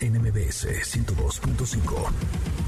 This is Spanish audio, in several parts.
NMBS 102.5.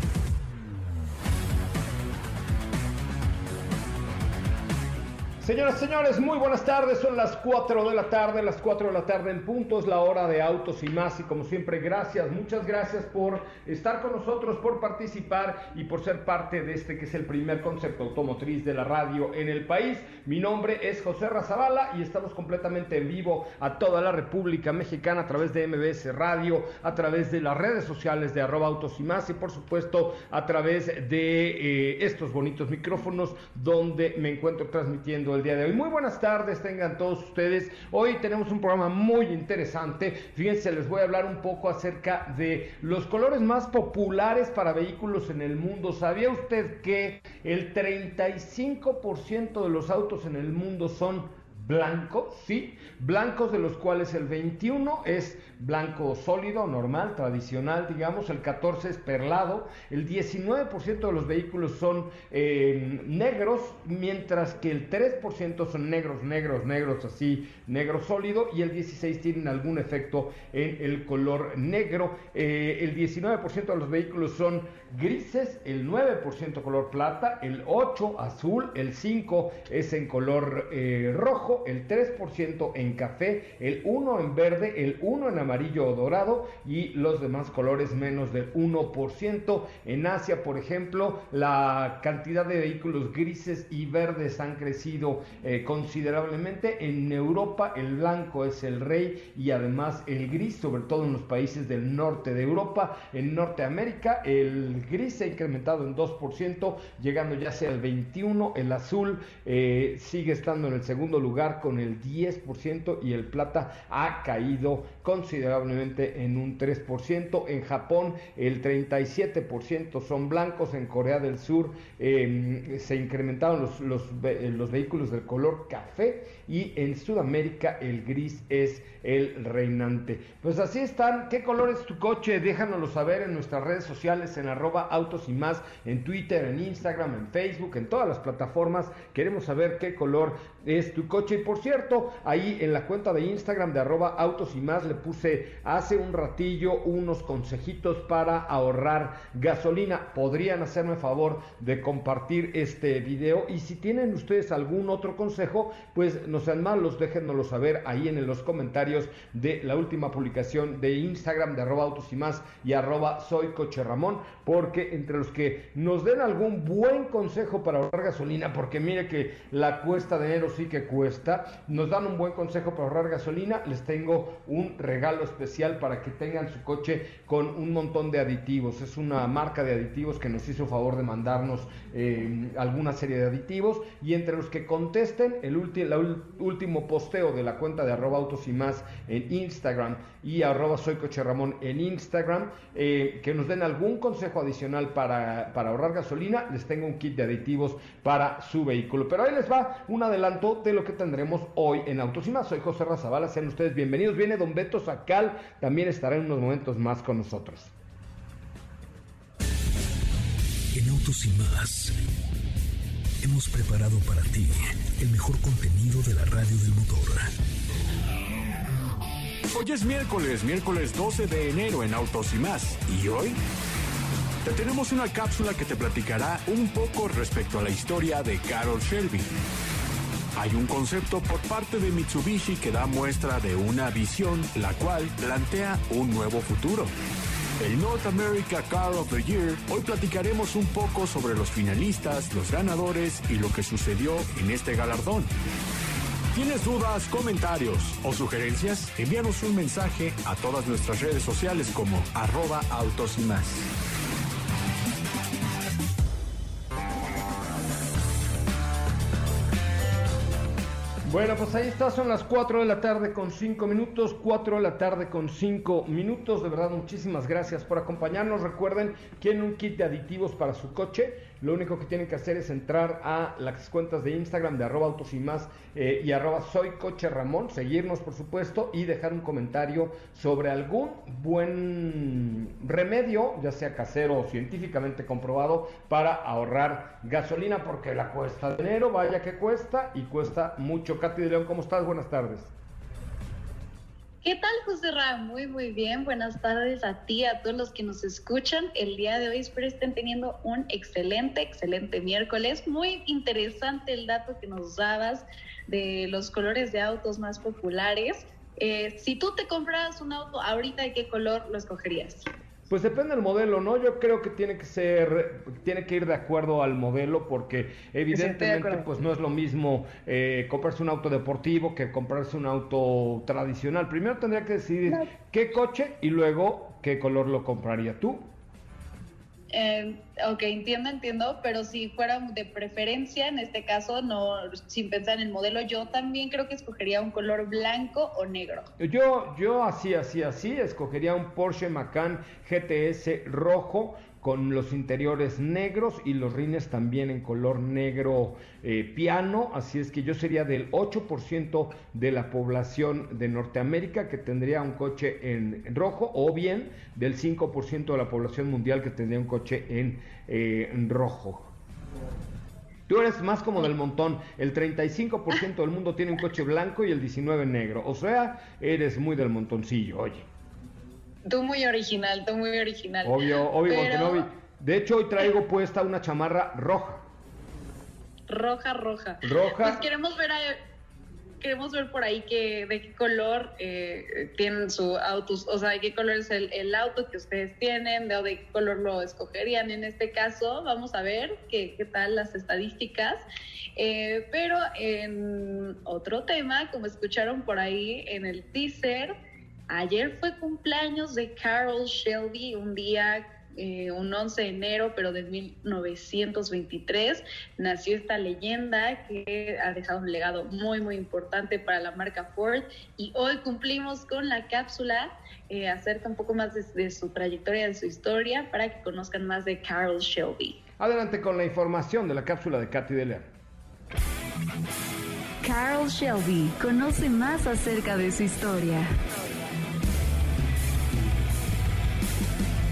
Señoras y señores, muy buenas tardes. Son las 4 de la tarde, las 4 de la tarde en punto, es la hora de autos y más. Y como siempre, gracias, muchas gracias por estar con nosotros, por participar y por ser parte de este que es el primer concepto automotriz de la radio en el país. Mi nombre es José Razabala y estamos completamente en vivo a toda la República Mexicana a través de MBS Radio, a través de las redes sociales de arroba autos y más y por supuesto a través de eh, estos bonitos micrófonos donde me encuentro transmitiendo el día de hoy. Muy buenas tardes, tengan todos ustedes. Hoy tenemos un programa muy interesante. Fíjense, les voy a hablar un poco acerca de los colores más populares para vehículos en el mundo. ¿Sabía usted que el 35% de los autos en el mundo son blancos, ¿sí? Blancos de los cuales el 21 es blanco sólido, normal, tradicional, digamos, el 14 es perlado, el 19% de los vehículos son eh, negros, mientras que el 3% son negros, negros, negros, así, negro sólido, y el 16 tienen algún efecto en el color negro, eh, el 19% de los vehículos son grises, el 9% color plata, el 8 azul, el 5 es en color eh, rojo, el 3% en café, el 1 en verde, el 1 en amarillo o dorado y los demás colores menos del 1%. En Asia, por ejemplo, la cantidad de vehículos grises y verdes han crecido eh, considerablemente. En Europa el blanco es el rey y además el gris, sobre todo en los países del norte de Europa. En Norteamérica el gris se ha incrementado en 2%, llegando ya sea el 21%, el azul eh, sigue estando en el segundo lugar con el 10% y el plata ha caído considerablemente en un 3%. En Japón el 37% son blancos, en Corea del Sur eh, se incrementaron los, los, eh, los vehículos del color café y en Sudamérica el gris es el reinante. Pues así están. ¿Qué color es tu coche? Déjanoslo saber en nuestras redes sociales, en arroba autos y más, en Twitter, en Instagram, en Facebook, en todas las plataformas. Queremos saber qué color es tu coche. Y por cierto, ahí en la cuenta de Instagram de arroba autos y más le puse hace un ratillo unos consejitos para ahorrar gasolina. Podrían hacerme favor de compartir este video. Y si tienen ustedes algún otro consejo, pues no sean malos, déjenoslo saber ahí en los comentarios de la última publicación de Instagram de arroba autos y más y arroba soy coche Ramón, porque entre los que nos den algún buen consejo para ahorrar gasolina, porque mire que la cuesta de enero sí que cuesta, nos dan un buen consejo para ahorrar gasolina, les tengo un regalo especial para que tengan su coche con un montón de aditivos. Es una marca de aditivos que nos hizo favor de mandarnos eh, alguna serie de aditivos y entre los que contesten el último posteo de la cuenta de arroba autos y más en Instagram y arroba soy coche Ramón en Instagram, eh, que nos den algún consejo adicional para, para ahorrar gasolina, les tengo un kit de aditivos para su vehículo. Pero ahí les va un adelanto de lo que tendremos hoy en Autos y más. Soy José Razabala, sean ustedes bienvenidos. Viene Don Beto Sacal, también estará en unos momentos más con nosotros. En Autos y más hemos preparado para ti el mejor contenido de la radio del motor. Hoy es miércoles, miércoles 12 de enero en Autos y más. ¿Y hoy? Te tenemos una cápsula que te platicará un poco respecto a la historia de Carol Shelby Hay un concepto por parte de Mitsubishi que da muestra de una visión, la cual plantea un nuevo futuro. El North America Car of the Year, hoy platicaremos un poco sobre los finalistas, los ganadores y lo que sucedió en este galardón. ¿Tienes dudas, comentarios o sugerencias? Envíanos un mensaje a todas nuestras redes sociales como arroba autos más. Bueno, pues ahí está, son las 4 de la tarde con 5 minutos, 4 de la tarde con 5 minutos. De verdad, muchísimas gracias por acompañarnos. Recuerden, quieren un kit de aditivos para su coche lo único que tienen que hacer es entrar a las cuentas de Instagram de arroba autos y más eh, y arroba soy coche Ramón, seguirnos por supuesto y dejar un comentario sobre algún buen remedio, ya sea casero o científicamente comprobado, para ahorrar gasolina porque la cuesta de enero, vaya que cuesta y cuesta mucho. Katy de León, ¿cómo estás? Buenas tardes. ¿Qué tal, José Ram? Muy, muy bien. Buenas tardes a ti, a todos los que nos escuchan. El día de hoy espero estén teniendo un excelente, excelente miércoles. Muy interesante el dato que nos dabas de los colores de autos más populares. Eh, si tú te compras un auto ahorita, ¿de qué color lo escogerías? Pues depende del modelo, ¿no? Yo creo que tiene que ser, tiene que ir de acuerdo al modelo porque evidentemente pues no es lo mismo eh, comprarse un auto deportivo que comprarse un auto tradicional. Primero tendría que decidir qué coche y luego qué color lo compraría tú. Eh, ok, entiendo, entiendo, pero si fuera de preferencia, en este caso, no sin pensar en el modelo, yo también creo que escogería un color blanco o negro. Yo, yo así, así, así, escogería un Porsche Macan GTS rojo con los interiores negros y los rines también en color negro eh, piano, así es que yo sería del 8% de la población de Norteamérica que tendría un coche en rojo o bien del 5% de la población mundial que tendría un coche en, eh, en rojo. Tú eres más como del montón. El 35% del mundo tiene un coche blanco y el 19% negro. O sea, eres muy del montoncillo, oye. Tú muy original, tú muy original. Obvio, obvio, De hecho, hoy traigo puesta una chamarra roja. Roja, roja. Roja. Pues queremos ver queremos ver por ahí que, de qué color eh, tienen su auto, o sea, de qué color es el, auto que ustedes tienen, de, de, qué color lo escogerían. En este caso, vamos a ver qué, qué tal las estadísticas. Eh, pero en otro tema, como escucharon por ahí en el teaser, Ayer fue cumpleaños de Carol Shelby, un día, eh, un 11 de enero, pero de 1923. Nació esta leyenda que ha dejado un legado muy, muy importante para la marca Ford. Y hoy cumplimos con la cápsula eh, acerca un poco más de, su trayectoria, de su historia, para que conozcan más de Carol Shelby. Adelante con la información de la cápsula de Katy León. Carol Shelby conoce más acerca de su historia.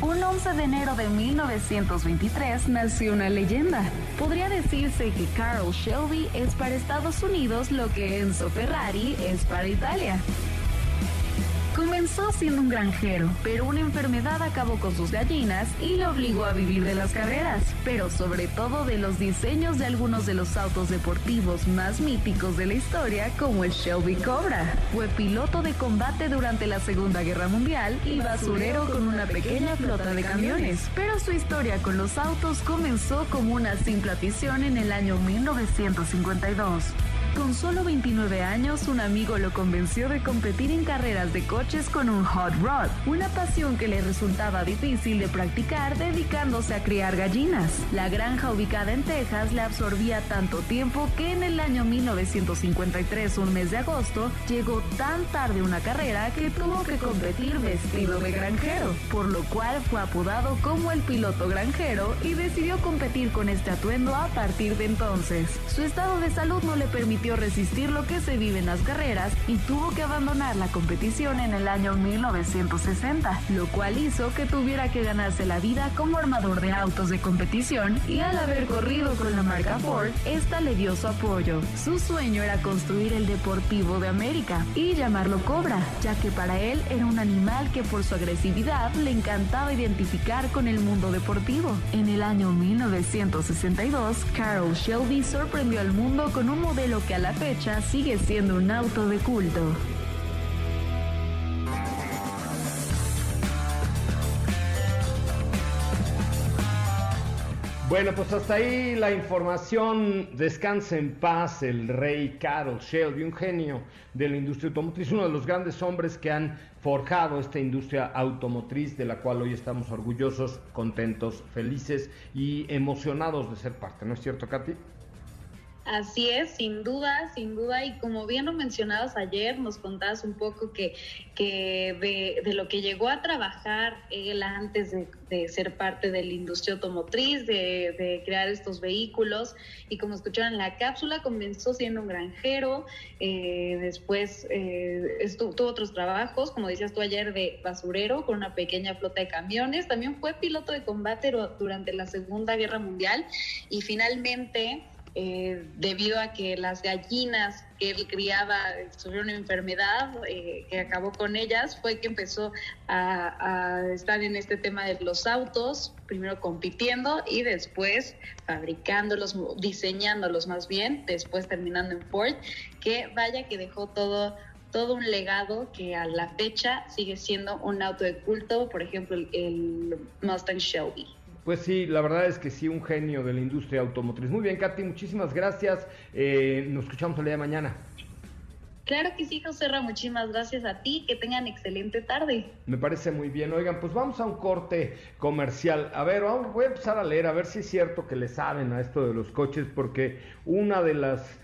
Un 11 de enero de 1923 nació una leyenda. Podría decirse que Carl Shelby es para Estados Unidos lo que Enzo Ferrari es para Italia. Comenzó siendo un granjero, pero una enfermedad acabó con sus gallinas y lo obligó a vivir de las carreras, pero sobre todo de los diseños de algunos de los autos deportivos más míticos de la historia, como el Shelby Cobra. Fue piloto de combate durante la Segunda Guerra Mundial y basurero con una pequeña flota de camiones, pero su historia con los autos comenzó como una simple afición en el año 1952. Con solo 29 años, un amigo lo convenció de competir en carreras de coches con un hot rod, una pasión que le resultaba difícil de practicar dedicándose a criar gallinas. La granja ubicada en Texas le absorbía tanto tiempo que en el año 1953, un mes de agosto, llegó tan tarde una carrera que tuvo que competir vestido de granjero, por lo cual fue apodado como el piloto granjero y decidió competir con este atuendo a partir de entonces. Su estado de salud no le permitió resistir lo que se vive en las carreras y tuvo que abandonar la competición en el año 1960, lo cual hizo que tuviera que ganarse la vida como armador de autos de competición y al haber corrido con la marca Ford, esta le dio su apoyo. Su sueño era construir el Deportivo de América y llamarlo Cobra, ya que para él era un animal que por su agresividad le encantaba identificar con el mundo deportivo. En el año 1962, Carol Shelby sorprendió al mundo con un modelo que a la fecha sigue siendo un auto de culto. Bueno, pues hasta ahí la información. Descanse en paz el rey Carol Shelby, un genio de la industria automotriz, uno de los grandes hombres que han forjado esta industria automotriz de la cual hoy estamos orgullosos, contentos, felices y emocionados de ser parte. ¿No es cierto, Katy? Así es, sin duda, sin duda. Y como bien lo mencionabas ayer, nos contabas un poco que, que de, lo que llegó a trabajar él antes de, ser parte de la industria automotriz, de, crear estos vehículos. Y como escucharon la cápsula, comenzó siendo un granjero, eh, después eh, tuvo otros trabajos, como decías tú ayer, de basurero con una pequeña flota de camiones. También fue piloto de combate durante la Segunda Guerra Mundial y finalmente eh, debido a que las gallinas que él criaba sufrieron una enfermedad eh, que acabó con ellas, fue que empezó a, estar en este tema de los autos, primero compitiendo y después fabricándolos, diseñándolos más bien, después terminando en Ford, que vaya que dejó todo todo un legado que a la fecha sigue siendo un auto de culto, por ejemplo el Mustang Shelby. Pues sí, la verdad es que sí, un genio de la industria automotriz. Muy bien, Katy, muchísimas gracias. Eh, nos escuchamos el día de mañana. Claro que sí, José Ra, muchísimas gracias a ti, que tengan excelente tarde. Me parece muy bien. Oigan, pues vamos a un corte comercial. A ver, voy a empezar a leer, a ver si es cierto que le saben a esto de los coches, porque una de las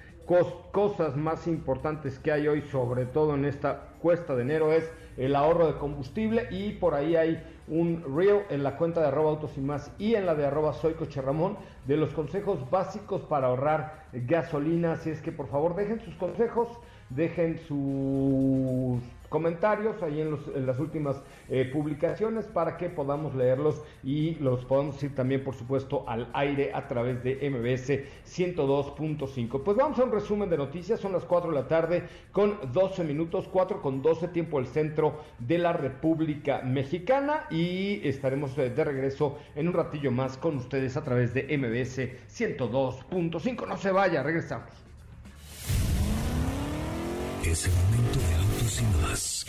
cosas más importantes que hay hoy, sobre todo en esta cuesta de enero, es el ahorro de combustible y por ahí hay un reel en la cuenta de arroba autos y más y en la de arroba soy coche Ramón de los consejos básicos para ahorrar gasolina. Así es que por favor dejen sus consejos, dejen sus comentarios ahí en, las últimas eh, publicaciones para que podamos leerlos y los podamos ir también, por supuesto, al aire a través de MBS 102.5. Pues vamos a un resumen de noticias, son las 4 de la tarde con 12 minutos, 4 con 12 tiempo el centro de la República Mexicana y estaremos eh, de regreso en un ratillo más con ustedes a través de MBS 102.5. No se vaya, regresamos. Es momento de más.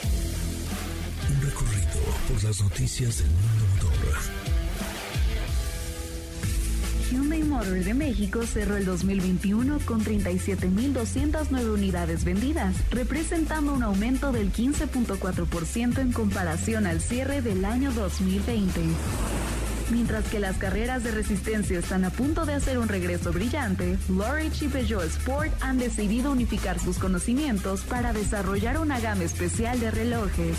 Un recorrido por las noticias del mundo motor. Hyundai Motor de México cerró el 2021 con 37.209 unidades vendidas, representando un aumento del 15.4% en comparación al cierre del año 2020. Mientras que las carreras de resistencia están a punto de hacer un regreso brillante, Lorich y Peugeot Sport han decidido unificar sus conocimientos para desarrollar una gama especial de relojes.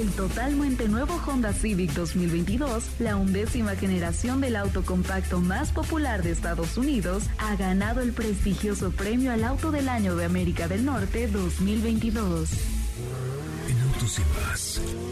El totalmente nuevo Honda Civic 2022, la undécima generación del auto compacto más popular de Estados Unidos, ha ganado el prestigioso premio al Auto del Año de América del Norte 2022. En Autos y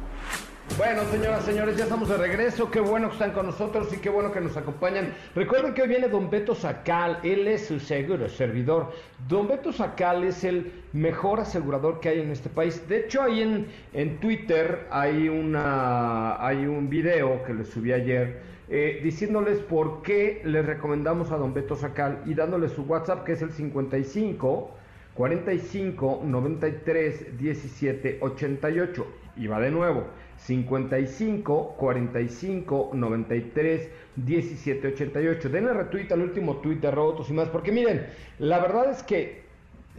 Bueno, señoras, señores, ya estamos de regreso. Qué bueno que están con nosotros y qué bueno que nos acompañan. Recuerden que hoy viene Don Beto Sacal, él es su seguro servidor. Don Beto Sacal es el mejor asegurador que hay en este país. De hecho, ahí en, en Twitter hay, una, hay un video que les subí ayer eh, diciéndoles por qué les recomendamos a Don Beto Sacal y dándoles su WhatsApp que es el 55 45 93 17 88. Y va de nuevo. 55 45 93 17 88. Denle retweet al último tweet de Robotos y más, porque miren, la verdad es que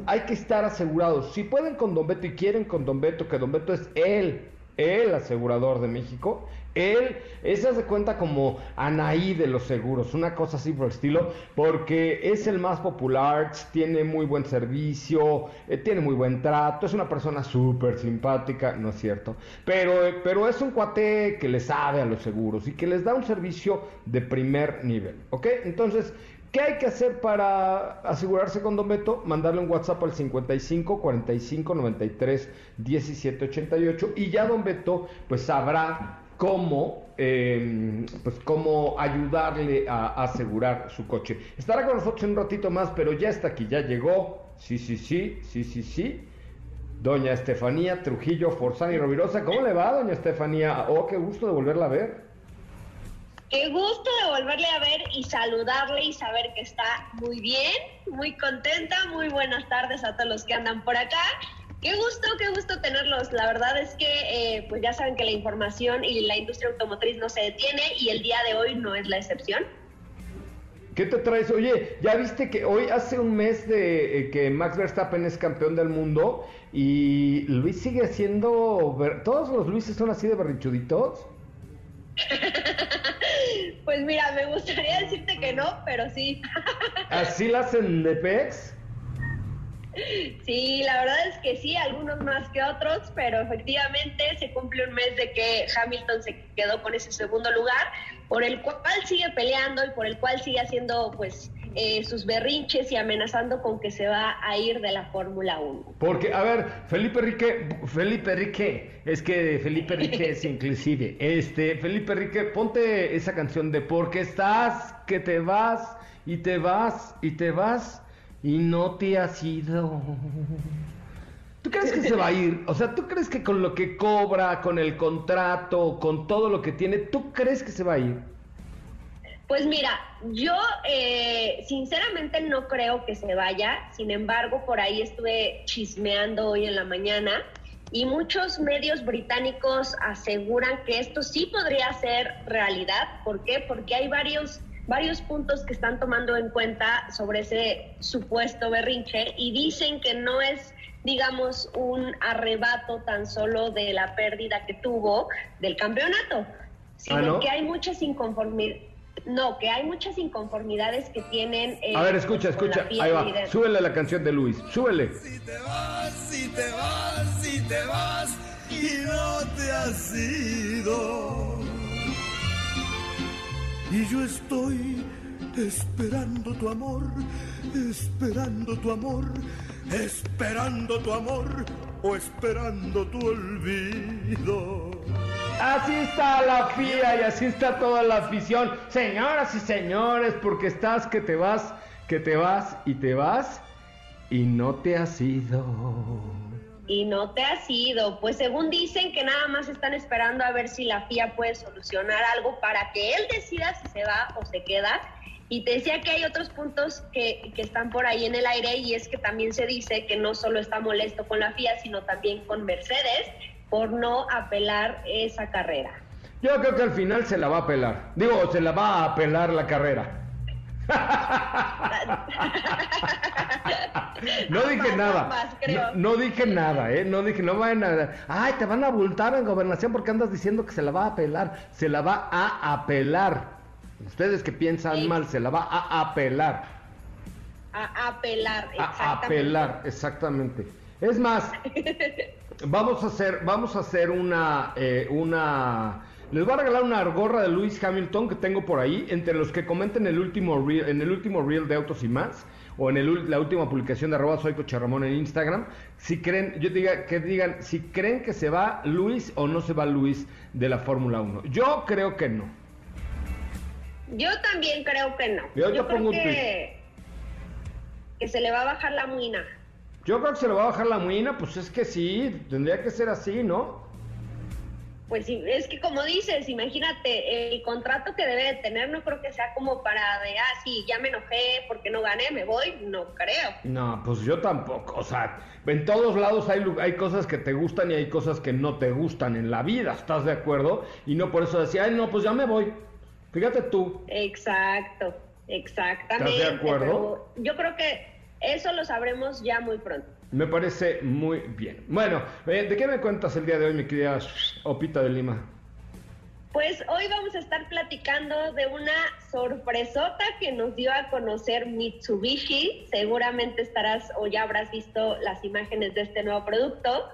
hay que estar asegurados. Si pueden con Don Beto y quieren con Don Beto, que Don Beto es él, el asegurador de México, él, esa se cuenta como Anaí de los seguros, una cosa así por el estilo, porque es el más popular, tiene muy buen servicio, eh, tiene muy buen trato, es una persona súper simpática, no es cierto, pero, pero es un cuate que le sabe a los seguros y que les da un servicio de primer nivel, ¿ok? Entonces, ¿Qué hay que hacer para asegurarse con Don Beto? Mandarle un WhatsApp al 55 45 93 17 88 y ya Don Beto pues sabrá cómo, em, pues cómo ayudarle a, asegurar su coche. Estará con nosotros en un ratito más, pero ya está aquí, ya llegó. Sí, sí, sí, sí, sí, sí. Doña Estefanía Trujillo Forzani Rovirosa. ¿Cómo le va, doña Estefanía? Oh, qué gusto de volverla a ver. Qué gusto de volverle a ver y saludarle y saber que está muy bien, muy contenta. Muy buenas tardes a todos los que andan por acá. Qué gusto, qué gusto tenerlos. La verdad es que, eh, pues ya saben que la información y la industria automotriz no se detiene y el día de hoy no es la excepción. ¿Qué te traes? Oye, ya viste que hoy hace un mes de eh, que Max Verstappen es campeón del mundo y Luis sigue siendo... ¿Todos los Luises son así de berrinchuditos? pues mira, me gustaría decirte que no, pero sí. ¿Así la hacen de PEX? Sí, la verdad es que sí, algunos más que otros, pero efectivamente se cumple un mes de que Hamilton se quedó con ese segundo lugar, por el cual sigue peleando y por el cual sigue haciendo pues eh, sus berrinches y amenazando con que se va a ir de la Fórmula 1. Porque, a ver, Felipe Rique, Felipe Rique, es que Felipe Rique es inclusive, este, Felipe Rique, ponte esa canción de Porque estás, que te vas y te vas y te vas y no te has ido. ¿Tú crees que se va a ir? O sea, ¿tú crees que con lo que cobra, con el contrato, con todo lo que tiene, ¿tú crees que se va a ir? Pues mira, yo eh, sinceramente no creo que se vaya, sin embargo, por ahí estuve chismeando hoy en la mañana y muchos medios británicos aseguran que esto sí podría ser realidad. ¿Por qué? Porque hay varios varios puntos que están tomando en cuenta sobre ese supuesto berrinche y dicen que no es digamos un arrebato tan solo de la pérdida que tuvo del campeonato, sino ¿Ah, que hay muchas inconformidades. No, que hay muchas inconformidades que tienen. Eh, a ver, escucha, escucha. Ahí va. Súbele la canción de Luis. Súbele. Si te vas, si te vas, si te vas y no te has ido y yo estoy esperando tu amor, esperando tu amor, esperando tu amor o esperando tu olvido. Así está la FIA y así está toda la afición. Señoras y señores, porque estás que te vas, que te vas y te vas y no te has ido y no te has ido. Pues según dicen que nada más están esperando a ver si la FIA puede solucionar algo para que él decida si se va o se queda. Y te decía que hay otros puntos que, que, están por ahí en el aire y es que también se dice que no solo está molesto con la FIA, sino también con Mercedes por no apelar esa carrera. Yo creo que al final se la va a apelar. Digo, se la va a apelar la carrera. No dije nada. no, dije nada, ¿eh? No dije, no vayan a. Ay, te van a abultar en gobernación porque andas diciendo que se la va a apelar. Se la va a apelar. Ustedes que piensan mal, se la va a apelar. A apelar, exactamente. A apelar, exactamente. Es más, vamos a hacer, vamos a hacer una, eh, una les voy a regalar una gorra de Lewis Hamilton que tengo por ahí. Entre los que comenten el último reel, en el último reel de Autos y Más, o en el, la última publicación de arroba soy Ramón en Instagram, si creen, yo diga, que digan si creen que se va Luis o no se va Luis de la Fórmula 1. Yo creo que no. Yo también creo que no. Yo, creo que, que se le va a bajar la muina. Yo creo que se le va a bajar la muina, pues es que sí, tendría que ser así, ¿no? Pues es que como dices, imagínate, el contrato que debe de tener no creo que sea como para de, ah, sí, ya me enojé porque no gané, me voy, no creo. No, pues yo tampoco, o sea, en todos lados hay, hay cosas que te gustan y hay cosas que no te gustan en la vida, ¿estás de acuerdo? Y no por eso decía, ay, no, pues ya me voy. Fíjate tú. Exacto, exactamente. ¿Estás de acuerdo? yo creo que eso lo sabremos ya muy pronto. Me parece muy bien. Bueno, eh, ¿de qué me cuentas el día de hoy, mi querida Opita de Lima? Pues hoy vamos a estar platicando de una sorpresota que nos dio a conocer Mitsubishi. Seguramente estarás o ya habrás visto las imágenes de este nuevo producto,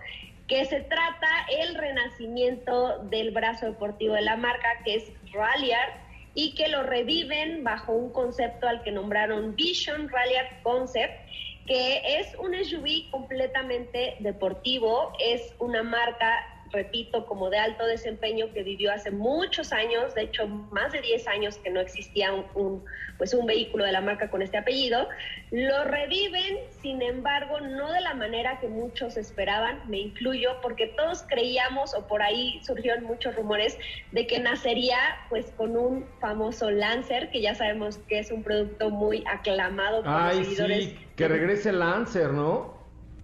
que se trata el renacimiento del brazo deportivo de la marca, que es Ralliart y que lo reviven bajo un concepto al que nombraron Vision Ralliart Concept que es un SUV completamente deportivo, es una marca repito, como de alto desempeño que vivió hace muchos años, de hecho más de 10 años que no existía un, pues un vehículo de la marca con este apellido, lo reviven, sin embargo, no de la manera que muchos esperaban, me incluyo, porque todos creíamos o por ahí surgieron muchos rumores de que nacería pues con un famoso Lancer, que ya sabemos que es un producto muy aclamado por los seguidores. Sí, que regrese Lancer, ¿no?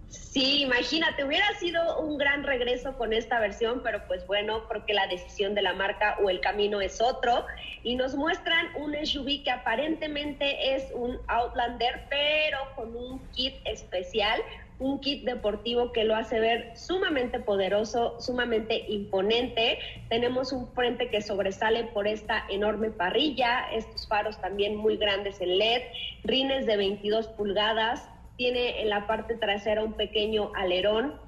Sí, imagínate, hubiera sido un gran regreso con esta versión, pero pues bueno, creo que la decisión de la marca o el camino es otro. Y nos muestran un SUV que aparentemente es un Outlander, pero con un kit especial, un kit deportivo que lo hace ver sumamente poderoso, sumamente imponente. Tenemos un frente que sobresale por esta enorme parrilla, estos faros también muy grandes en LED, rines de 22 pulgadas, tiene en la parte trasera un pequeño alerón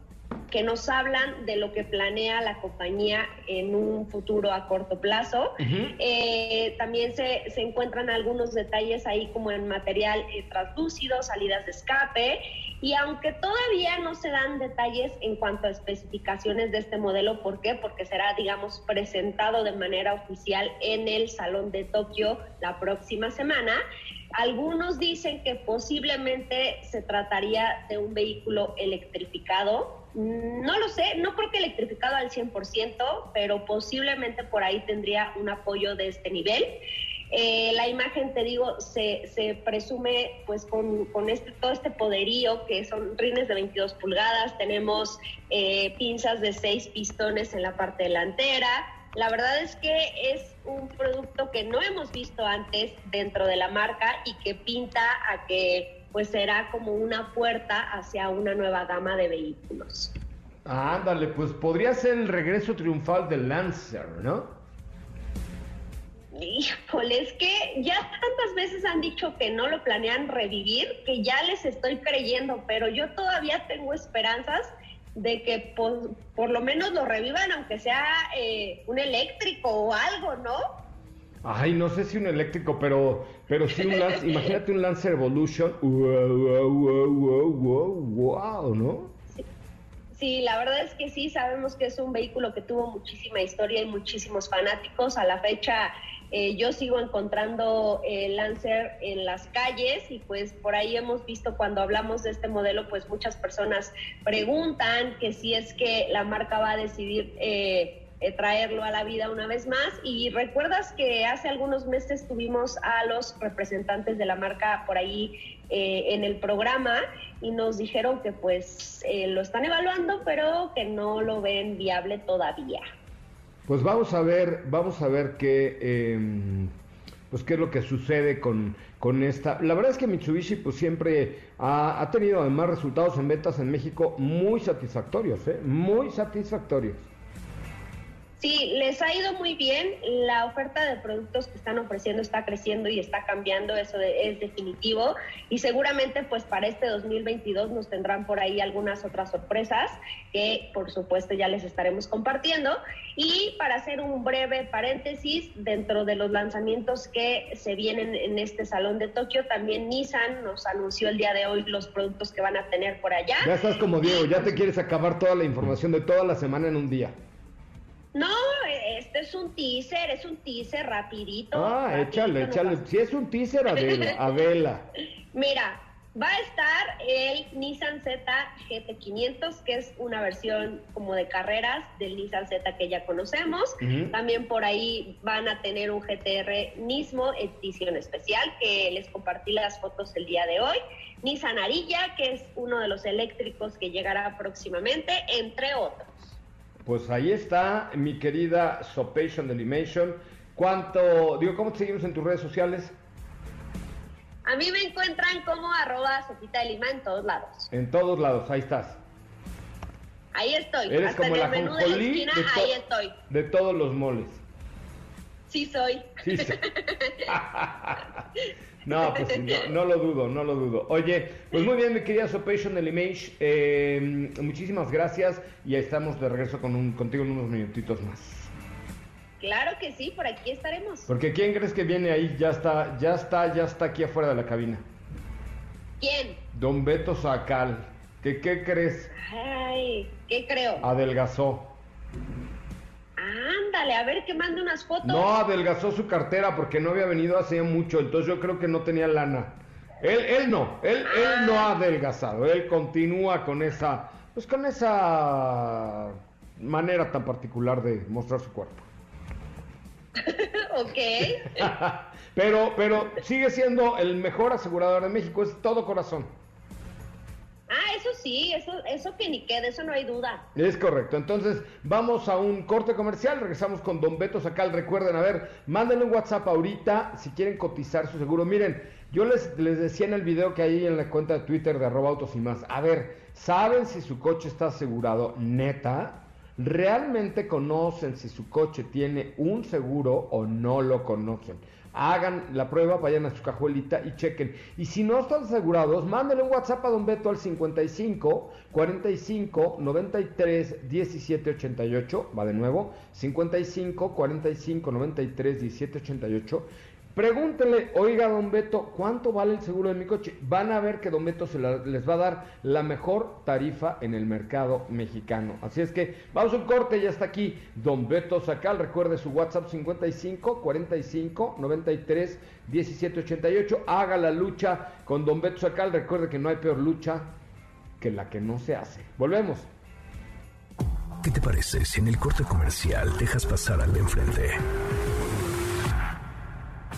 que nos hablan de lo que planea la compañía en un futuro a corto plazo. Eh, también se, encuentran algunos detalles ahí como en material eh, translúcido, salidas de escape, y aunque todavía no se dan detalles en cuanto a especificaciones de este modelo, ¿por qué? Porque será, digamos, presentado de manera oficial en el Salón de Tokio la próxima semana. Algunos dicen que posiblemente se trataría de un vehículo electrificado. No lo sé, no creo que electrificado al 100%, pero posiblemente por ahí tendría un apoyo de este nivel. Eh, la imagen, te digo, se, presume pues con, con, este, todo este poderío que son rines de 22 pulgadas, tenemos eh, pinzas de 6 pistones en la parte delantera, la verdad es que es un producto que no hemos visto antes dentro de la marca y que pinta a que pues será como una puerta hacia una nueva gama de vehículos. Ándale, pues podría ser el regreso triunfal del Lancer, ¿no? Híjole, es que ya tantas veces han dicho que no lo planean revivir, que ya les estoy creyendo, pero yo todavía tengo esperanzas de que por, lo menos lo revivan, aunque sea eh, un eléctrico o algo, ¿no? Ay, no sé si un eléctrico, pero, pero sí un Lancer, imagínate un Lancer Evolution, wow, wow, wow, wow, ¿no? Sí. sí, la verdad es que sí, sabemos que es un vehículo que tuvo muchísima historia y muchísimos fanáticos. A la fecha eh, yo sigo encontrando el Lancer en las calles y pues por ahí hemos visto cuando hablamos de este modelo, pues muchas personas preguntan que si es que la marca va a decidir eh, eh, traerlo a la vida una vez más. Y recuerdas que hace algunos meses tuvimos a los representantes de la marca por ahí en el programa y nos dijeron que pues lo están evaluando, pero que no lo ven viable todavía. Pues vamos a ver, vamos a ver qué, em, pues qué es lo que sucede con, con, esta. La verdad es que Mitsubishi pues siempre ha, ha tenido además resultados en ventas en México muy satisfactorios, ¿eh? muy satisfactorios. Sí, les ha ido muy bien. La oferta de productos que están ofreciendo está creciendo y está cambiando, eso es definitivo. Y seguramente pues para este 2022 nos tendrán por ahí algunas otras sorpresas que por supuesto ya les estaremos compartiendo. Y para hacer un breve paréntesis, dentro de los lanzamientos que se vienen en este Salón de Tokio, también Nissan nos anunció el día de hoy los productos que van a tener por allá. Ya estás como Diego, ya te quieres acabar toda la información de toda la semana en un día. No, este es un teaser, es un teaser rapidito. Ah, échale, échale. Si es un teaser, Adela, Adela. Mira, va a estar el Nissan Z GT500, que es una versión como de carreras del Nissan Z que ya conocemos. También por ahí van a tener un GTR Nismo edición especial, que les compartí las fotos el día de hoy. Nissan Arilla, que es uno de los eléctricos que llegará próximamente, entre otros. Pues ahí está, mi querida Sopation Animation. ¿Cuánto, digo, cómo te seguimos en tus redes sociales? A mí me encuentran como arroba sopita de lima en todos lados. En todos lados, ahí estás. Ahí estoy. Eres como en el menú de la esquina, ahí estoy. De todos los moles. Sí soy. Sí soy. No, pues no, lo dudo, no lo dudo. Oye, pues muy bien, mi querida Sopation Elimage, eh, muchísimas gracias y estamos de regreso con un, contigo en unos minutitos más. Claro que sí, por aquí estaremos. Porque ¿quién crees que viene ahí? Ya está, ya está, ya está aquí afuera de la cabina. ¿Quién? Don Beto Sacal. ¿Qué, ¿Qué crees? Ay, ¿qué creo? Adelgazó. Ándale, a ver que mande unas fotos. No adelgazó su cartera porque no había venido hace mucho, entonces yo creo que no tenía lana. Él, él no, él, él no ha adelgazado, él continúa con esa, pues con esa manera tan particular de mostrar su cuerpo. ok. pero, pero sigue siendo el mejor asegurador de México, es todo corazón. Eso sí, eso, eso que ni quede, eso no hay duda. Es correcto. Entonces, vamos a un corte comercial. Regresamos con Don Beto Sacal. Recuerden, a ver, mándenle un WhatsApp ahorita si quieren cotizar su seguro. Miren, yo les, les decía en el video que hay en la cuenta de Twitter de arroba autos y más. A ver, ¿saben si su coche está asegurado neta? ¿Realmente conocen si su coche tiene un seguro o no lo conocen? Hagan la prueba, vayan a su cajuelita y chequen. Y si no están asegurados, mándenle un WhatsApp a Don Beto al 55 45 93 17 88. Va de nuevo, 55 45 93 17 88. Pregúntenle, oiga, don Beto, ¿cuánto vale el seguro de mi coche? Van a ver que don Beto se les va a dar la mejor tarifa en el mercado mexicano. Así es que vamos a un corte, ya está aquí don Beto Sacal. Recuerde su WhatsApp 55 45 93 17 88. Haga la lucha con don Beto Sacal. Recuerde que no hay peor lucha que la que no se hace. Volvemos. ¿Qué te parece si en el corte comercial dejas pasar al de enfrente?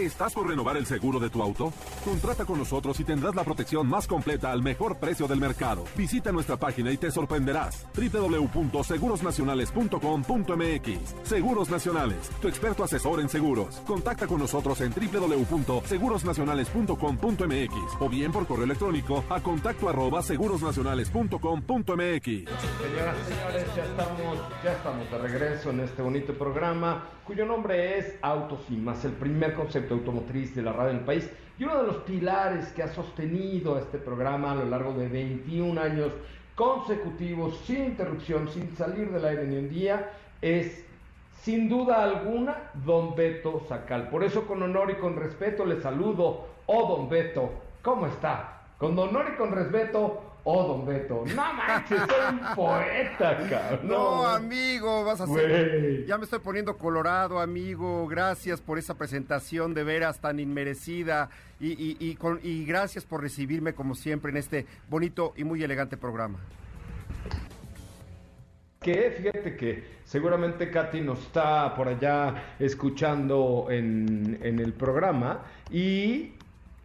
¿Estás por renovar el seguro de tu auto? Contrata con nosotros y tendrás la protección más completa al mejor precio del mercado. Visita nuestra página y te sorprenderás. www.segurosnacionales.com.mx Seguros Nacionales, tu experto asesor en seguros. Contacta con nosotros en www.segurosnacionales.com.mx o bien por correo electrónico a contacto arroba segurosnacionales.com.mx. Señoras y señores, ya estamos, ya estamos de regreso en este bonito programa cuyo nombre es Autos el primer concepto automotriz de la radio del país y uno de los pilares que ha sostenido este programa a lo largo de 21 años consecutivos, sin interrupción, sin salir del aire ni un día, es sin duda alguna Don Beto Sacal. Por eso con honor y con respeto le saludo, oh Don Beto, ¿cómo está? Con honor y con respeto, Oh, don Beto, no manches, soy un poeta, cabrón. No, amigo, vas a ser. Ya me estoy poniendo colorado, amigo. Gracias por esa presentación de veras tan inmerecida. Y, y, y, con, y gracias por recibirme, como siempre, en este bonito y muy elegante programa. Que fíjate que seguramente Katy nos está por allá escuchando en, en el programa. Y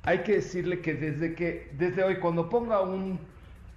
hay que decirle que desde que, desde hoy, cuando ponga un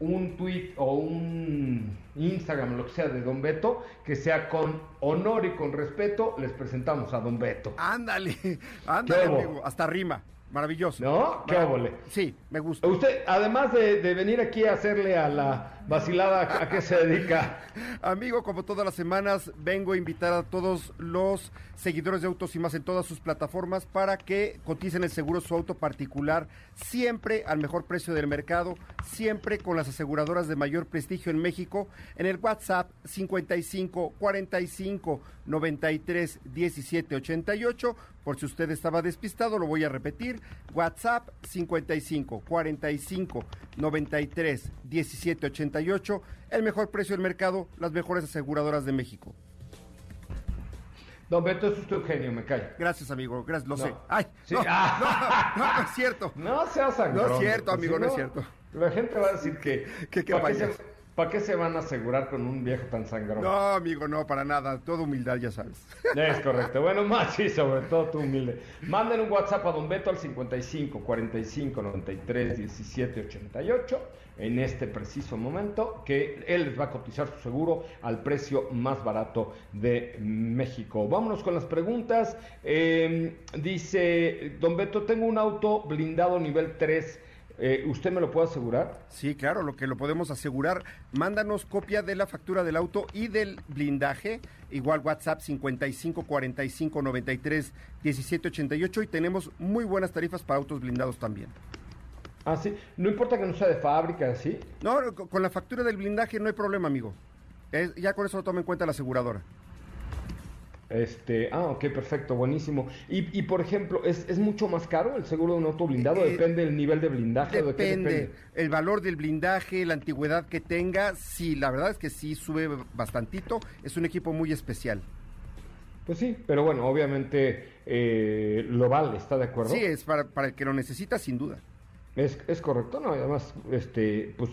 un tweet o un Instagram, lo que sea, de Don Beto, que sea con honor y con respeto, les presentamos a Don Beto. Ándale, ándale, amigo, hasta rima. Maravilloso. ¿No? Qué óvole. Sí, me gusta. Usted, además de, de, venir aquí a hacerle a la vacilada, ¿a qué se dedica? Amigo, como todas las semanas, vengo a invitar a todos los seguidores de Autos y Más en todas sus plataformas para que coticen el seguro su auto particular, siempre al mejor precio del mercado, siempre con las aseguradoras de mayor prestigio en México, en el WhatsApp 55 45 93 17 88. Por si usted estaba despistado, lo voy a repetir. WhatsApp 55 45 93 17 88. El mejor precio del mercado, las mejores aseguradoras de México. Don Beto, es usted un genio, me cae. Gracias, amigo, gracias, lo sé. Ay, sí. no, ah. no, no, no, es cierto. No seas sangrón. No es cierto, amigo, no, no, es cierto. La gente va a decir que... ¿Qué, qué ¿Para qué, se, ¿Para qué se van a asegurar con un viejo tan sangrón? No, amigo, no, para nada. Toda humildad, ya sabes. Es correcto. Bueno, más sí, sobre todo tú humilde. Manden un WhatsApp a Don Beto al 55 45 93 17 88 en este preciso momento que él les va a cotizar su seguro al precio más barato de México. Vámonos con las preguntas. Eh, dice Don Beto, tengo un auto blindado nivel 3 eh, ¿Usted me lo puede asegurar? Sí, claro, lo que lo podemos asegurar. Mándanos copia de la factura del auto y del blindaje. Igual WhatsApp 55 45 93 17 88 y tenemos muy buenas tarifas para autos blindados también. Ah, sí. No importa que no sea de fábrica, ¿sí? No, con la factura del blindaje no hay problema, amigo. ya con eso lo toma en cuenta la aseguradora. Este, ah, ok, perfecto, buenísimo. Y, y por ejemplo, ¿es, ¿es, mucho más caro el seguro de un auto blindado? Eh, ¿Depende del nivel de blindaje? Depende, ¿de depende, el valor del blindaje, la antigüedad que tenga. Sí, la verdad es que sí sube bastantito. Es un equipo muy especial. Pues sí, pero bueno, obviamente eh, lo vale, ¿está de acuerdo? Sí, es para, para el que lo necesita, sin duda. Es, es correcto, ¿no? Además, este, pues,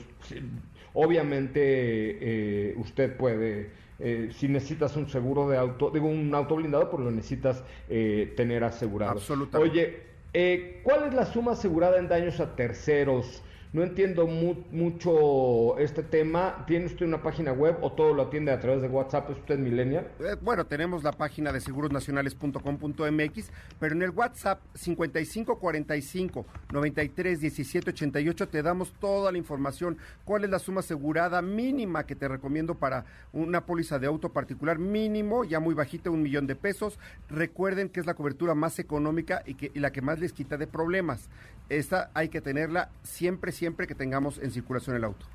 obviamente eh, usted puede eh, si necesitas un seguro de auto, digo un auto blindado, pues lo necesitas eh, tener asegurado. Absolutamente. Oye, eh, ¿cuál es la suma asegurada en daños a terceros? No entiendo mucho este tema. ¿Tiene usted una página web o todo lo atiende a través de WhatsApp? ¿Es usted millennial? Eh, bueno, tenemos la página de segurosnacionales.com.mx, pero en el WhatsApp 5545 93 17 88 te damos toda la información. ¿Cuál es la suma asegurada mínima que te recomiendo para una póliza de auto particular? Mínimo, ya muy bajita, un millón de pesos. Recuerden que es la cobertura más económica y, que, y la que más les quita de problemas. Esta hay que tenerla siempre, siempre que tengamos en circulación el auto.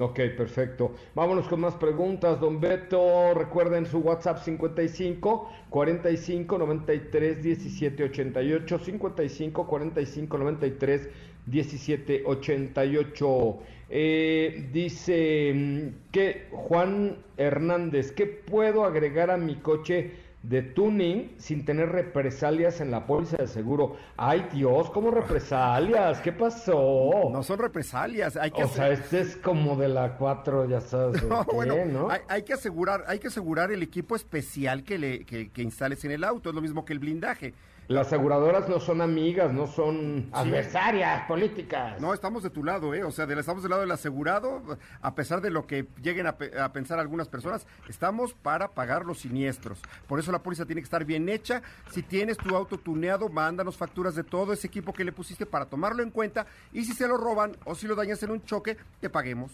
Ok, perfecto. Vámonos con más preguntas. Don Beto, recuerden su WhatsApp 55 45 93 17 88. 55 45 93 17 88. Eh, dice mm, que Juan Hernández, ¿qué puedo agregar a mi coche? De tuning sin tener represalias en la póliza de seguro. Ay Dios, ¿cómo represalias? ¿Qué pasó? No son represalias, hay que O sea, este es como de la 4, ya sabes. No, bueno, ¿no? Hay, que asegurar, hay que asegurar el equipo especial que le que, que instales en el auto, es lo mismo que el blindaje. Las aseguradoras no son amigas, no son adversarias políticas. No, estamos de tu lado, ¿eh? O sea, estamos del lado del asegurado, a pesar de lo que lleguen a, a, pensar algunas personas, estamos para pagar los siniestros. Por eso la póliza tiene que estar bien hecha. Si tienes tu auto tuneado, mándanos facturas de todo ese equipo que le pusiste para tomarlo en cuenta. Y si se lo roban o si lo dañas en un choque, te paguemos.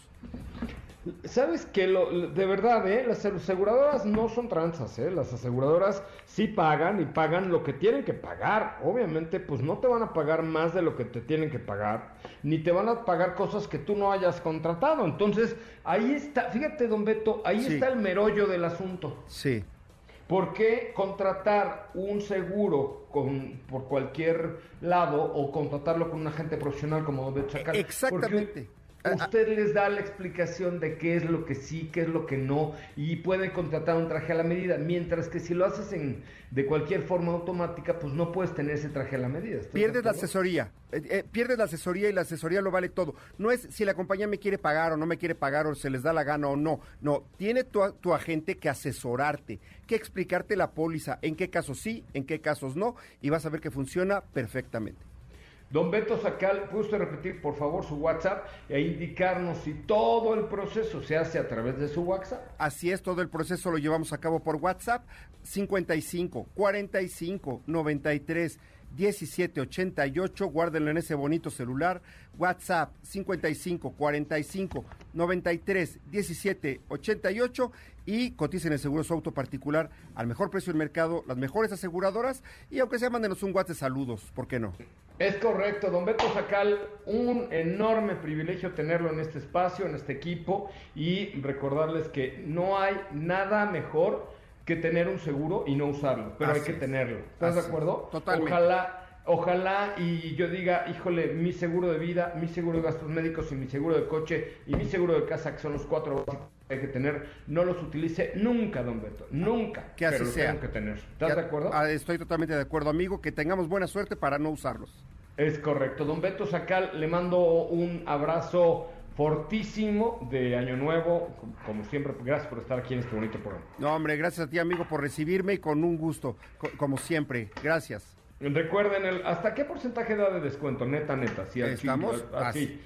¿Sabes que lo, de verdad, eh, las aseguradoras no son tranzas, eh? Las aseguradoras sí pagan y pagan lo que tienen que pagar. Obviamente, pues no te van a pagar más de lo que te tienen que pagar, ni te van a pagar cosas que tú no hayas contratado. Entonces, ahí está, fíjate, don Beto, ahí sí. está el merollo del asunto. Sí. ¿Por qué contratar un seguro con, por cualquier lado o contratarlo con un agente profesional como Don Beto Chacal? Exactamente. Porque usted les da la explicación de qué es lo que sí, qué es lo que no, y pueden contratar un traje a la medida, mientras que si lo haces en, de cualquier forma automática, pues no puedes tener ese traje a la medida. Pierdes la asesoría, eh, eh, pierdes la asesoría y la asesoría lo vale todo. No es si la compañía me quiere pagar o no me quiere pagar o se les da la gana o no, no, tiene tu, tu agente que asesorarte, que explicarte la póliza, en qué casos sí, en qué casos no, y vas a ver que funciona perfectamente. Don Beto Sacal, ¿puede usted repetir por favor su WhatsApp e indicarnos si todo el proceso se hace a través de su WhatsApp? Así es, todo el proceso lo llevamos a cabo por WhatsApp 55 45 93 1788, guárdenlo en ese bonito celular, WhatsApp 55 45 93 17 88 y coticen el seguro su auto particular al mejor precio del mercado, las mejores aseguradoras. Y aunque sea mándenos un WhatsApp saludos, ¿por qué no? Es correcto, don Beto Sacal, un enorme privilegio tenerlo en este espacio, en este equipo. Y recordarles que no hay nada mejor que tener un seguro y no usarlo, pero Así hay que es. tenerlo. ¿Estás de acuerdo? Totalmente. Ojalá ojalá y yo diga, híjole, mi seguro de vida, mi seguro de gastos médicos y mi seguro de coche y mi seguro de casa, que son los cuatro básicos que hay que tener, no los utilice nunca, don Beto, nunca. Que así pero sea. Tengo que tener. ¿Estás de acuerdo? Estoy totalmente de acuerdo, amigo, que tengamos buena suerte para no usarlos. Es correcto. Don Beto Sacal, le mando un abrazo fortísimo de Año Nuevo. Como siempre, gracias por estar aquí en este bonito programa. No, hombre, gracias a ti, amigo, por recibirme y con un gusto, co- como siempre. Gracias. Recuerden, el, ¿hasta qué porcentaje da de descuento? Neta, neta. Aquí, Estamos así.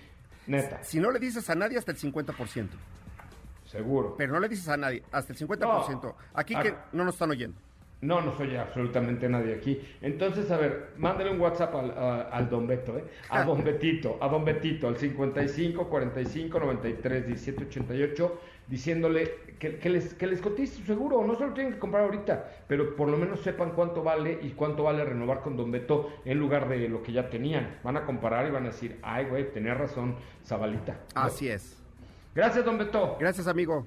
Neta, Si no le dices a nadie, hasta el 50%. seguro. Pero no le dices a nadie, hasta el 50%. Aquí que Ah. no nos están oyendo. No nos oye absolutamente nadie aquí. Entonces, a ver, mándale un WhatsApp al, a- al Don Beto, ¿eh? A Don Betito, a Don Betito, al 55 45 93 17 88, diciéndole que, que les, que les cotice su seguro. No se lo tienen que comprar ahorita, pero por lo menos sepan cuánto vale y cuánto vale renovar con Don Beto en lugar de lo que ya tenían. Van a comparar y van a decir, ay, güey, tenía razón, Zabalita. Así es. Gracias, Don Beto. Gracias, amigo.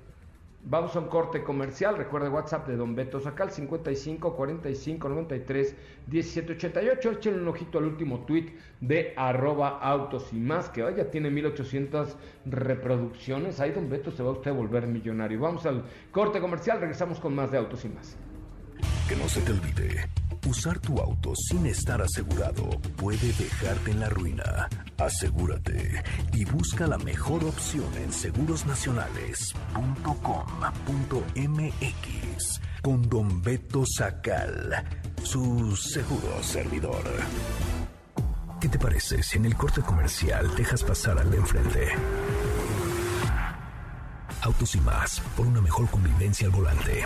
Vamos a un corte comercial. Recuerde WhatsApp de Don Beto Sacal 55 45 93 17 88. Échenle un ojito al último tweet de arroba autos y más que vaya tiene 1800 reproducciones. Ahí Don Beto se va a usted a volver millonario. Vamos al corte comercial. Regresamos con más de autos y más. Que no se te olvide, usar tu auto sin estar asegurado puede dejarte en la ruina. Asegúrate y busca la mejor opción en segurosnacionales.com.mx con Don Beto Sacal, su seguro servidor. ¿Qué te parece si en el corte comercial dejas pasar al de enfrente? Autos y más, por una mejor convivencia al volante.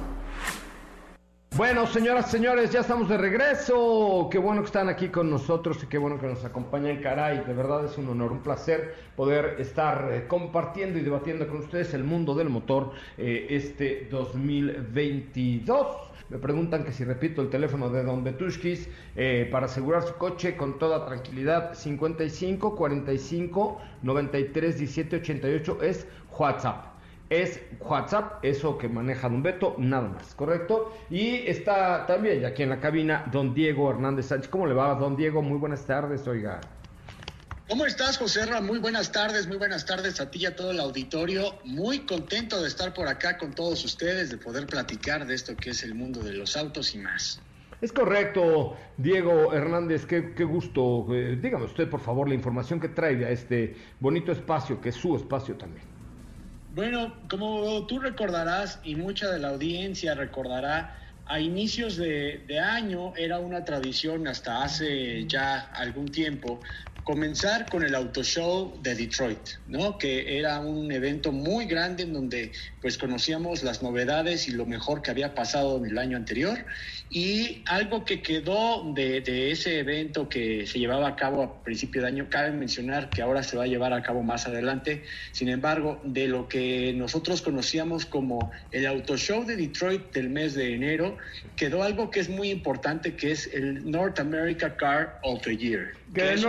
Bueno, señoras, señores, ya estamos de regreso. Qué bueno que están aquí con nosotros y qué bueno que nos acompañan, caray. De verdad es un honor, un placer poder estar eh, compartiendo y debatiendo con ustedes el mundo del motor eh, este 2022. Me preguntan que si repito el teléfono de Don Betushkis eh, para asegurar su coche con toda tranquilidad. 55 45 93 17 88 es WhatsApp es WhatsApp, eso que maneja Don Beto, nada más, ¿correcto? Y está también aquí en la cabina Don Diego Hernández Sánchez. ¿Cómo le va, Don Diego? Muy buenas tardes, oiga. ¿Cómo estás, José Ra? Muy buenas tardes, muy buenas tardes a ti y a todo el auditorio. Muy contento de estar por acá con todos ustedes, de poder platicar de esto que es el mundo de los autos y más. Es correcto, Diego Hernández, qué, qué gusto. Eh, dígame usted, por favor, la información que trae a este bonito espacio, que es su espacio también. Bueno, como tú recordarás y mucha de la audiencia recordará, a inicios de, de, año era una tradición hasta hace ya algún tiempo comenzar con el Auto Show de Detroit, ¿no? Que era un evento muy grande en donde pues conocíamos las novedades y lo mejor que había pasado en el año anterior y algo que quedó de, de ese evento que se llevaba a cabo a principio de año, cabe mencionar que ahora se va a llevar a cabo más adelante, sin embargo, de lo que nosotros conocíamos como el Auto Show de Detroit del mes de enero, quedó algo que es muy importante, que es el North America Car of the Year. Que en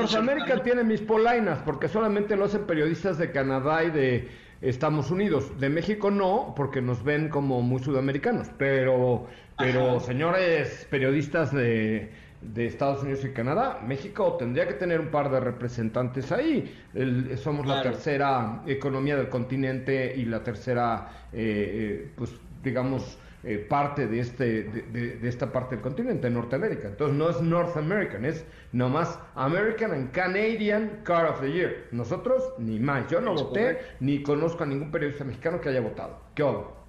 Tiene mis polainas, porque solamente lo hacen periodistas de Canadá y de Estados Unidos. De México no, porque nos ven como muy sudamericanos. Pero, pero señores periodistas de, de, Estados Unidos y Canadá, México tendría que tener un par de representantes ahí. El, somos claro. la tercera economía del continente y la tercera, eh, pues digamos, eh, parte de, este, de, de, de, esta parte del continente, Norteamérica. Entonces no es North American, es nomás American and Canadian Car of the Year. Nosotros, ni más. Yo no es voté, correcto. ni conozco a ningún periodista mexicano que haya votado. ¿Qué hago?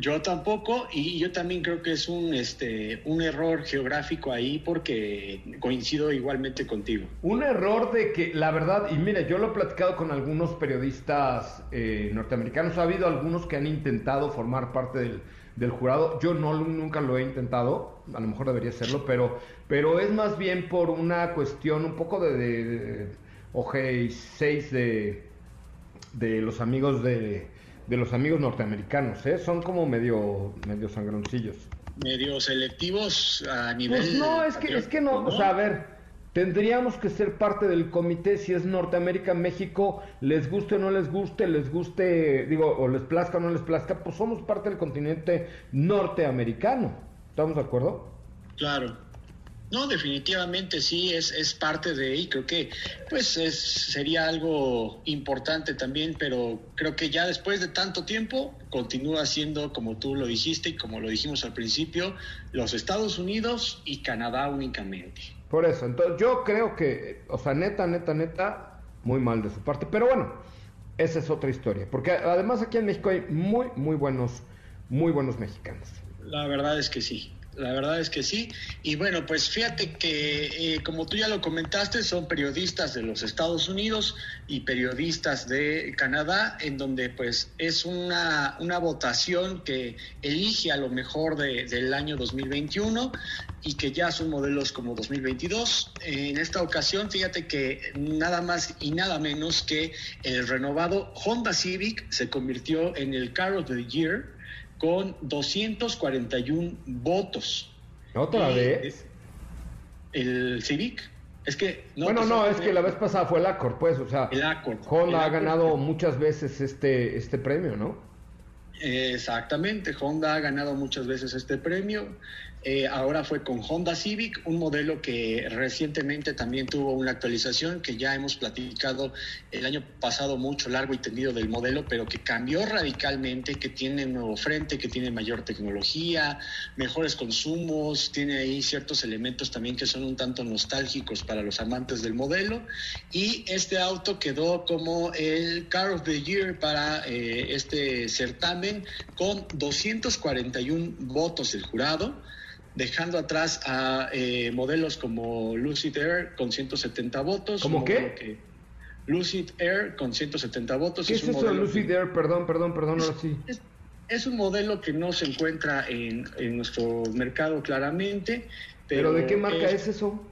Yo tampoco, y yo también creo que es un, este, un error geográfico ahí porque coincido igualmente contigo. Un error de que, la verdad, y mire, yo lo he platicado con algunos periodistas eh, norteamericanos, ha habido algunos que han intentado formar parte del, del jurado. Yo no nunca lo he intentado, a lo mejor debería hacerlo, pero, pero es más bien por una cuestión un poco de, de, de OG 6 de, de los amigos de, de los amigos norteamericanos, ¿eh? Son como medio, medio sangroncillos. Medio selectivos a nivel. Pues no, es que, es que no, o sea, a ver, tendríamos que ser parte del comité si es Norteamérica, México, les guste o no les guste, les guste, digo, o les plazca o no les plazca, pues somos parte del continente norteamericano. ¿Estamos de acuerdo? Claro. No, definitivamente sí, es, es parte de, y creo que pues es, sería algo importante también, pero creo que ya después de tanto tiempo continúa siendo, como tú lo dijiste y como lo dijimos al principio, los Estados Unidos y Canadá únicamente. Por eso, entonces yo creo que, o sea, neta, neta, neta, muy mal de su parte, pero bueno, esa es otra historia, porque además aquí en México hay muy, muy buenos, muy buenos mexicanos. La verdad es que sí. La verdad es que sí. Y bueno, pues fíjate que, eh, como tú ya lo comentaste, son periodistas de los Estados Unidos y periodistas de Canadá, en donde pues es una, una votación que elige a lo mejor de, del año 2021 y que ya son modelos como 2022. En esta ocasión, fíjate que nada más y nada menos que el renovado Honda Civic se convirtió en el Car of the Year con 241 votos. ¿Otra vez? El Civic. Es que no, bueno, no, es que la vez pasada fue el Accord, pues, o sea, el Accord, Honda ha ganado muchas veces este este premio, ¿no? Exactamente, Honda ha ganado muchas veces este premio. Eh, ahora fue con Honda Civic, un modelo que recientemente también tuvo una actualización, que ya hemos platicado el año pasado mucho largo y tendido del modelo, pero que cambió radicalmente, que tiene nuevo frente, que tiene mayor tecnología, mejores consumos, tiene ahí ciertos elementos también que son un tanto nostálgicos para los amantes del modelo. Y este auto quedó como el Car of the Year para eh, este certamen con 241 votos del jurado dejando atrás a eh, modelos como Lucid Air con 170 votos. ¿Cómo qué? Lucid Air con 170 votos. ¿Qué es, eso de Lucid Air? Perdón, perdón, perdón, ahora sí. Es, un modelo que no se encuentra en, nuestro mercado claramente. ¿Pero, de qué marca es, eso?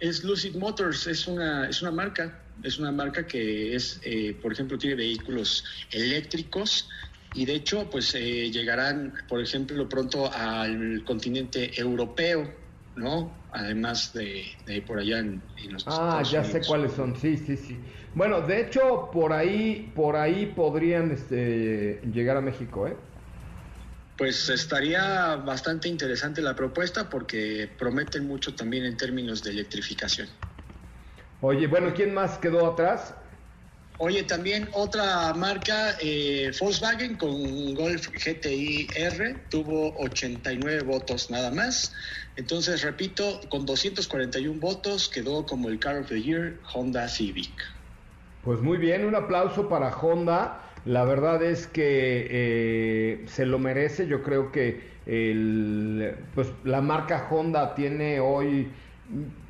Es Lucid Motors, es una, es una marca. Es una marca que es, eh, por ejemplo, tiene vehículos eléctricos y de hecho pues eh, llegarán, por ejemplo, pronto al continente europeo, ¿no? Además de, por allá en, los Ah, ya sé cuáles son, sí, sí, sí. Bueno, de hecho, por ahí, por ahí podrían este, llegar a México, ¿eh? Pues estaría bastante interesante la propuesta porque prometen mucho también en términos de electrificación. Oye, bueno, ¿quién más quedó atrás? Oye, también otra marca, eh, Volkswagen con Golf GTI R, tuvo 89 votos nada más. Entonces, repito, con 241 votos quedó como el Car of the Year Honda Civic. Pues muy bien, un aplauso para Honda. La verdad es que eh, se lo merece. Yo creo que el, pues, la marca Honda tiene hoy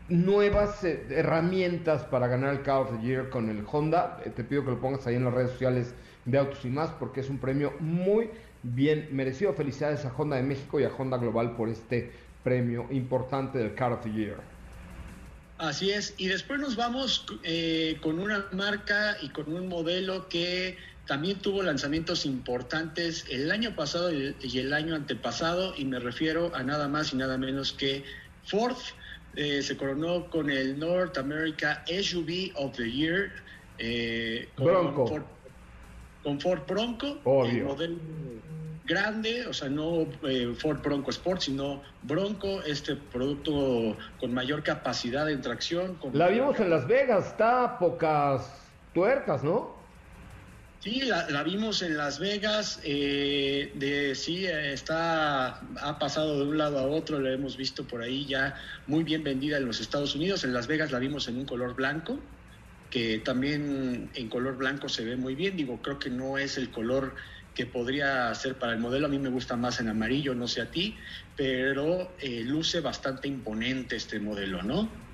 nuevas eh, herramientas para ganar el Car of the Year con el Honda. Eh, te pido que lo pongas ahí en las redes sociales de Autos y más porque es un premio muy bien merecido. Felicidades a Honda de México y a Honda Global por este premio importante del Car of the Year. Así es, y después nos vamos eh, con una marca y con un modelo que también tuvo lanzamientos importantes el año pasado y el año antepasado, y me refiero a nada más y nada menos que Ford eh, se coronó con el North America SUV of the Year. Eh, con Bronco. Ford, con Ford Bronco. Obvio. modelo grande, o sea, no eh, Ford Bronco Sport, sino Bronco, este producto con mayor capacidad de tracción. la vimos en Las Vegas, está pocas tuercas, ¿no? Sí, la, vimos en Las Vegas, eh, de sí, está, ha pasado de un lado a otro, la hemos visto por ahí ya muy bien vendida en los Estados Unidos, en Las Vegas la vimos en un color blanco, que también en color blanco se ve muy bien, digo, creo que no es el color que podría ser para el modelo, a mí me gusta más en amarillo, no sé a ti, pero eh, luce bastante imponente este modelo, ¿no?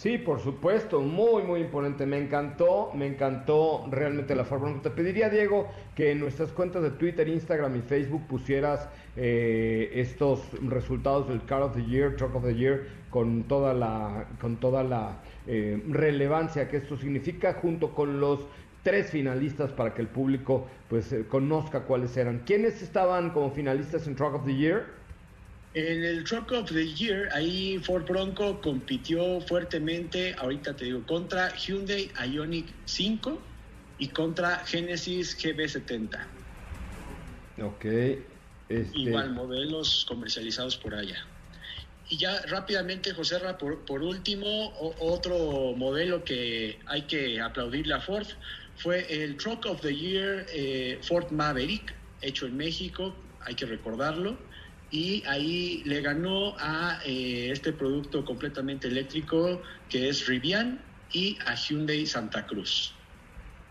Sí, por supuesto, muy, muy imponente. Me encantó, me encantó realmente la forma. Te pediría, Diego, que en nuestras cuentas de Twitter, Instagram y Facebook pusieras eh, estos resultados del Car of the Year, Truck of the Year, con toda la, con toda la eh, relevancia que esto significa, junto con los tres finalistas para que el público pues eh, conozca cuáles eran. ¿Quiénes estaban como finalistas en Truck of the Year? En el Truck of the Year, ahí Ford Bronco compitió fuertemente, ahorita te digo, contra Hyundai Ioniq 5 y contra Genesis GB70. Ok. Este Igual, modelos comercializados por allá. Y ya rápidamente, José Ra, por, por último, otro modelo que hay que aplaudirle a Ford fue el Truck of the Year eh, Ford Maverick, hecho en México, hay que recordarlo. Y ahí le ganó a eh, este producto completamente eléctrico que es Rivian y a Hyundai Santa Cruz.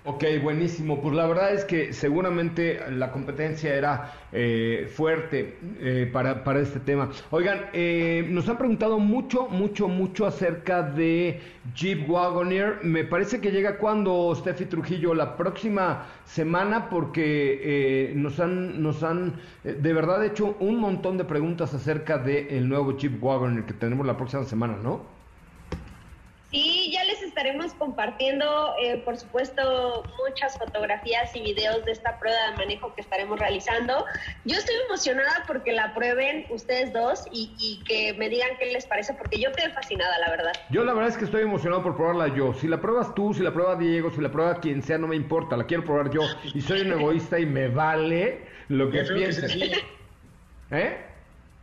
Ok, buenísimo. Pues la verdad es que seguramente la competencia era eh, fuerte eh, para, para, este tema. Oigan, eh, nos han preguntado mucho, mucho, mucho acerca de Jeep Wagoneer. Me parece que llega cuando, Steffi Trujillo, la próxima semana, porque nos han, nos han de verdad hecho un montón de preguntas acerca del nuevo Jeep Wagoneer que tenemos la próxima semana, ¿no? Sí, ya estaremos compartiendo, eh, por supuesto, muchas fotografías y videos de esta prueba de manejo que estaremos realizando. Yo estoy emocionada porque la prueben ustedes dos y, que me digan qué les parece, porque yo quedé fascinada, la verdad. Yo la verdad es que estoy emocionado por probarla yo. Si la pruebas tú, si la prueba Diego, si la prueba quien sea, no me importa, la quiero probar yo. Y soy un egoísta y me vale lo que pienses. ¿Eh?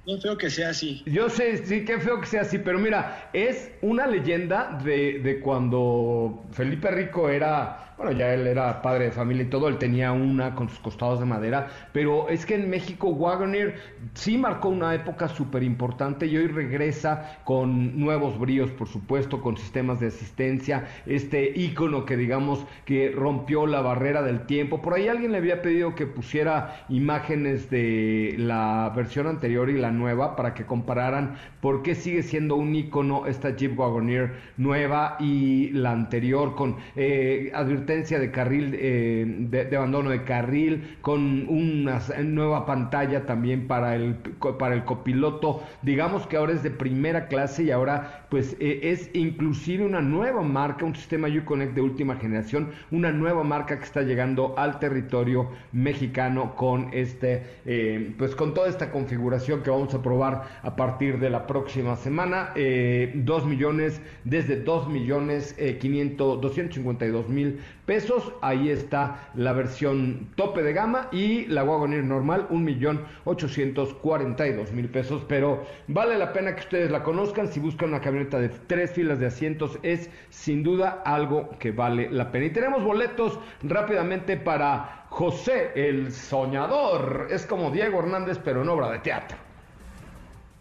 Qué feo que sea así. Yo sé, sí, qué feo que sea así, pero mira, es una leyenda de, de cuando Felipe Rico era bueno, ya él era padre de familia y todo, él tenía una con sus costados de madera, pero es que en México Wagoneer sí marcó una época súper importante y hoy regresa con nuevos bríos, por supuesto, con sistemas de asistencia, este ícono que digamos que rompió la barrera del tiempo. Por ahí alguien le había pedido que pusiera imágenes de la versión anterior y la nueva para que compararan por qué sigue siendo un ícono esta Jeep Wagoneer nueva y la anterior con eh, de carril, eh, de, abandono de carril, con una nueva pantalla también para el, para el copiloto. Digamos que ahora es de primera clase y ahora pues eh, es inclusive una nueva marca, un sistema Uconnect de última generación, una nueva marca que está llegando al territorio mexicano con este, eh, pues con toda esta configuración que vamos a probar a partir de la próxima semana. 2 millones, desde 2 millones 500, 252 mil pesos. Ahí está la versión tope de gama y la Wagoneer normal, un millón ochocientos cuarenta y dos mil pesos. Pero vale la pena que ustedes la conozcan. Si buscan una camioneta de tres filas de asientos, es sin duda algo que vale la pena. Y tenemos boletos rápidamente para José el Soñador. Es como Diego Hernández, pero en obra de teatro.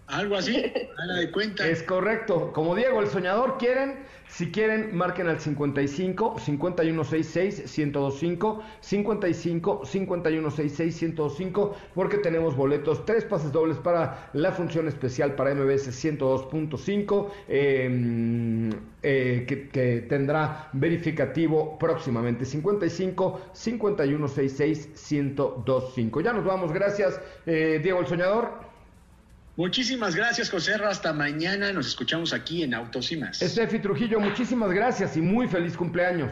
Algo así, de cuenta. Es correcto. Como Diego el Soñador, quieren si quieren, marquen al 55 5166 1025 55 5166 1025 porque tenemos boletos, tres pases dobles para la función especial para MBS 102.5 em, eh, que, tendrá verificativo próximamente 55 5166 1025. Ya nos vamos, gracias eh, Diego el Soñador. Muchísimas gracias, José. Hasta mañana. Nos escuchamos aquí en Autos y más. Estefi Trujillo, muchísimas gracias y muy feliz cumpleaños.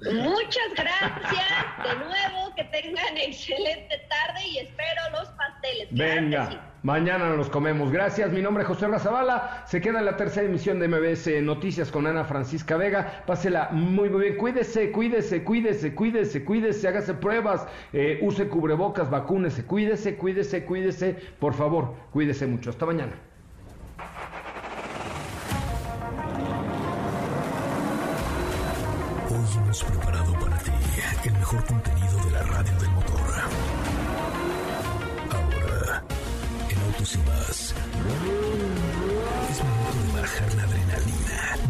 Muchas gracias de nuevo, que tengan excelente tarde y espero los pasteles. Venga, mañana nos comemos. Gracias, mi nombre es José Razabala. Se queda en la tercera emisión de MBS Noticias con Ana Francisca Vega. Pásela muy, muy bien. Cuídese, cuídese, cuídese, cuídese, cuídese, hágase pruebas, eh, use cubrebocas, vacúnese, cuídese, cuídese, cuídese. Por favor, cuídese mucho. Hasta mañana. hemos preparado para ti el mejor contenido